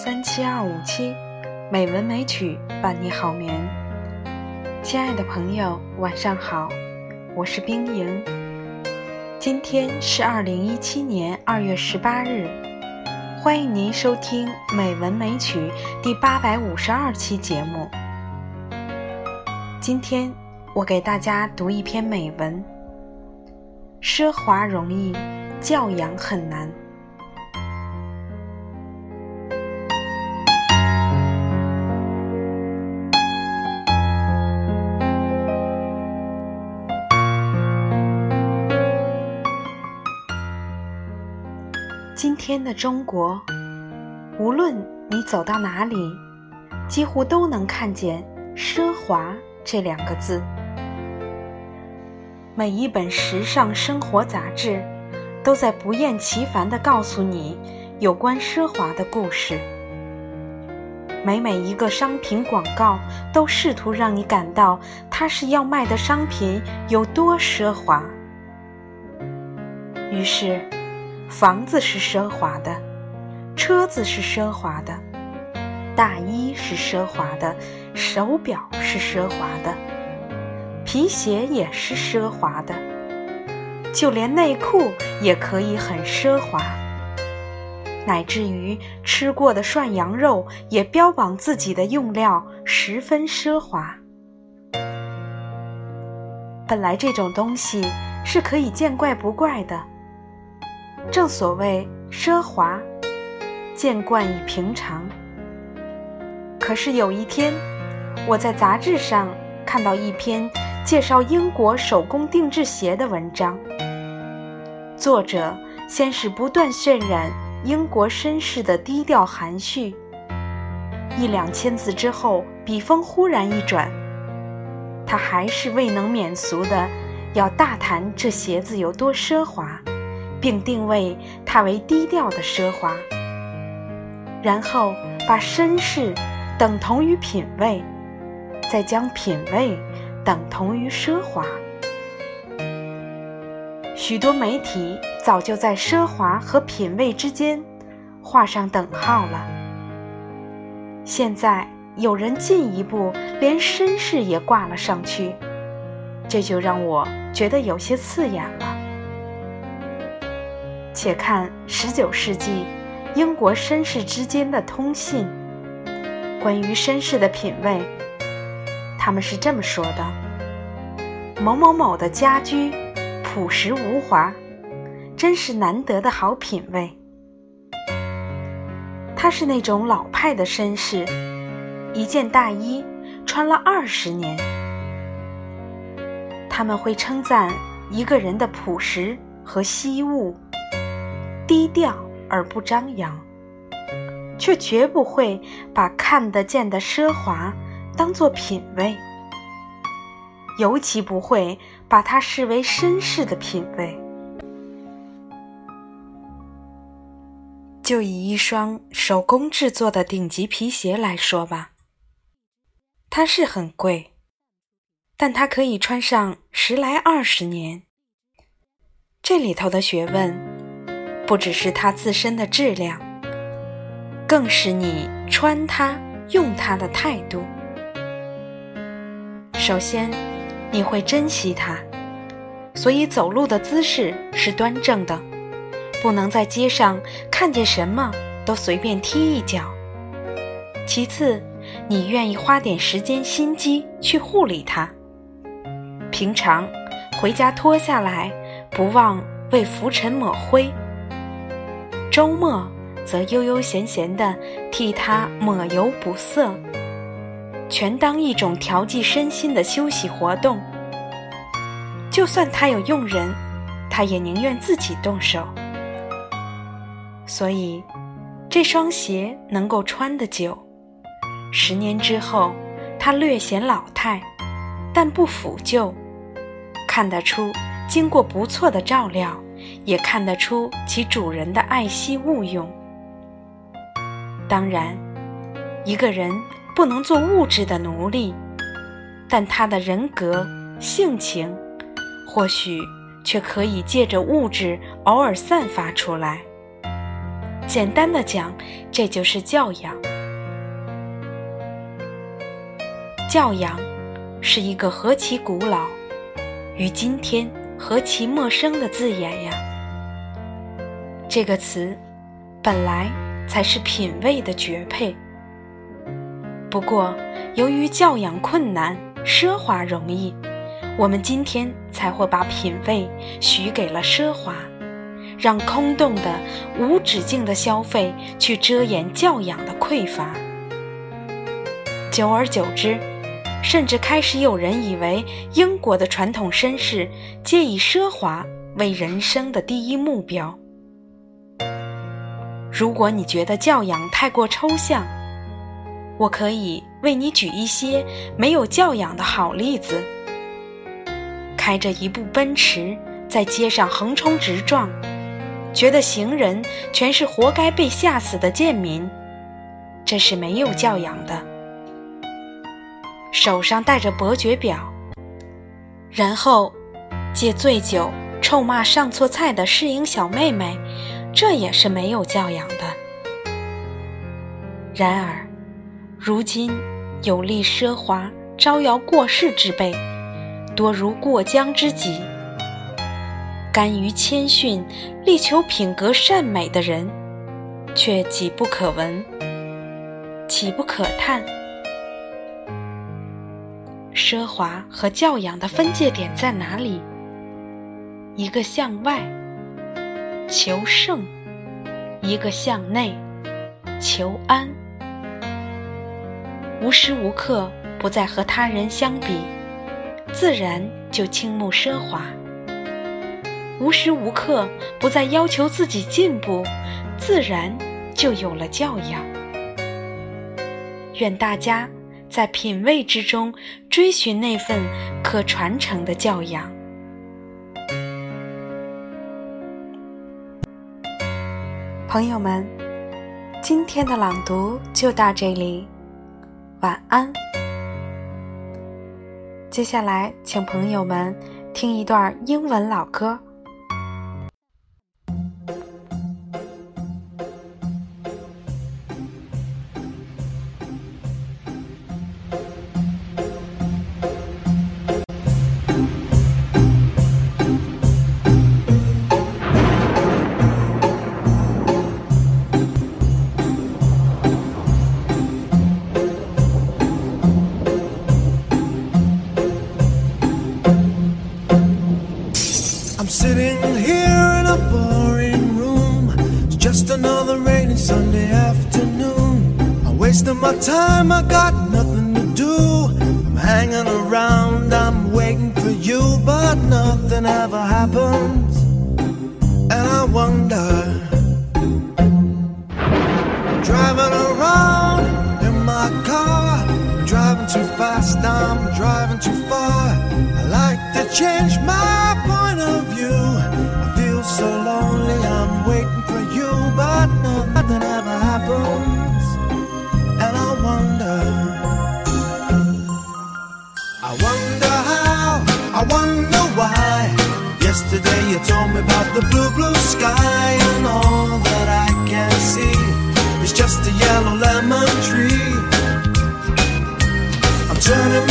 三七二五七，美文美曲伴你好眠。亲爱的朋友，晚上好，我是冰莹。今天是二零一七年二月十八日，欢迎您收听《美文美曲》第八百五十二期节目。今天我给大家读一篇美文：奢华容易，教养很难。天的中国，无论你走到哪里，几乎都能看见“奢华”这两个字。每一本时尚生活杂志，都在不厌其烦地告诉你有关奢华的故事。每每一个商品广告，都试图让你感到它是要卖的商品有多奢华。于是。房子是奢华的，车子是奢华的，大衣是奢华的，手表是奢华的，皮鞋也是奢华的，就连内裤也可以很奢华，乃至于吃过的涮羊肉也标榜自己的用料十分奢华。本来这种东西是可以见怪不怪的。正所谓奢华，见惯已平常。可是有一天，我在杂志上看到一篇介绍英国手工定制鞋的文章。作者先是不断渲染英国绅士的低调含蓄，一两千字之后，笔锋忽然一转，他还是未能免俗的要大谈这鞋子有多奢华。并定位它为低调的奢华，然后把绅士等同于品味，再将品味等同于奢华。许多媒体早就在奢华和品味之间画上等号了。现在有人进一步连绅士也挂了上去，这就让我觉得有些刺眼了。且看十九世纪英国绅士之间的通信，关于绅士的品味，他们是这么说的：某某某的家居朴实无华，真是难得的好品味。他是那种老派的绅士，一件大衣穿了二十年。他们会称赞一个人的朴实和惜物。低调而不张扬，却绝不会把看得见的奢华当作品味，尤其不会把它视为绅士的品味。就以一双手工制作的顶级皮鞋来说吧，它是很贵，但它可以穿上十来二十年。这里头的学问。不只是它自身的质量，更是你穿它、用它的态度。首先，你会珍惜它，所以走路的姿势是端正的，不能在街上看见什么都随便踢一脚。其次，你愿意花点时间心机去护理它，平常回家脱下来，不忘为浮尘抹灰。周末则悠悠闲闲地替他抹油补色，全当一种调剂身心的休息活动。就算他有佣人，他也宁愿自己动手。所以，这双鞋能够穿得久。十年之后，它略显老态，但不腐旧，看得出经过不错的照料。也看得出其主人的爱惜物用。当然一个人不能做物质的奴隶但他的人格性情或许却可以借着物质偶尔散发出来。简单的讲这就是教养。教养是一个何其古老与今天何其陌生的字眼呀！这个词本来才是品味的绝配。不过，由于教养困难，奢华容易，我们今天才会把品味许给了奢华，让空洞的、无止境的消费去遮掩教养的匮乏。久而久之。甚至开始有人以为英国的传统绅士皆以奢华为人生的第一目标。如果你觉得教养太过抽象，我可以为你举一些没有教养的好例子：开着一部奔驰在街上横冲直撞，觉得行人全是活该被吓死的贱民，这是没有教养的。手上戴着伯爵表，然后借醉酒臭骂上错菜的侍应小妹妹，这也是没有教养的。然而，如今有力奢华招摇过市之辈，多如过江之鲫；甘于谦逊、力求品格善美的人，却几不可闻，岂不可叹？奢华和教养的分界点在哪里？一个向外求胜，一个向内求安。无时无刻不在和他人相比，自然就倾慕奢华；无时无刻不在要求自己进步，自然就有了教养。愿大家。在品味之中追寻那份可传承的教养。朋友们，今天的朗读就到这里，晚安。接下来，请朋友们听一段英文老歌。Sitting here in a boring room. It's just another rainy Sunday afternoon. I'm wasting my time, I got nothing to do. I'm hanging around, I'm waiting for you, but nothing ever happens. And I wonder, driving around in my car, driving too fast, I'm driving too far. I like to change my happens, and I wonder. I wonder how, I wonder why. Yesterday you told me about the blue, blue sky, and all that I can see is just a yellow lemon tree. I'm turning